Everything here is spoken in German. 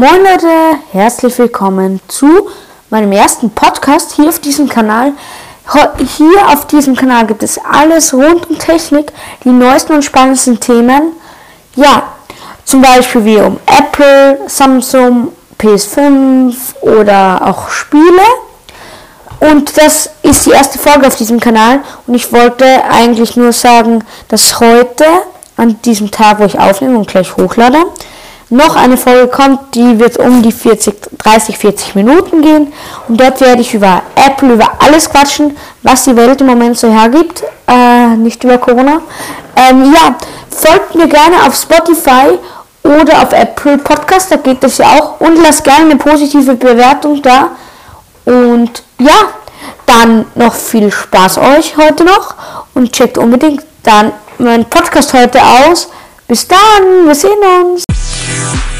Moin Leute, herzlich willkommen zu meinem ersten Podcast hier auf diesem Kanal. Hier auf diesem Kanal gibt es alles rund um Technik, die neuesten und spannendsten Themen. Ja, zum Beispiel wie um Apple, Samsung, PS5 oder auch Spiele. Und das ist die erste Folge auf diesem Kanal. Und ich wollte eigentlich nur sagen, dass heute, an diesem Tag, wo ich aufnehme und gleich hochlade, noch eine Folge kommt, die wird um die 40, 30, 40 Minuten gehen. Und dort werde ich über Apple, über alles quatschen, was die Welt im Moment so hergibt. Äh, nicht über Corona. Ähm, ja, folgt mir gerne auf Spotify oder auf Apple Podcast, da geht das ja auch. Und lasst gerne eine positive Bewertung da. Und ja, dann noch viel Spaß euch heute noch und checkt unbedingt dann meinen Podcast heute aus. Bis dann, wir sehen uns. Peace.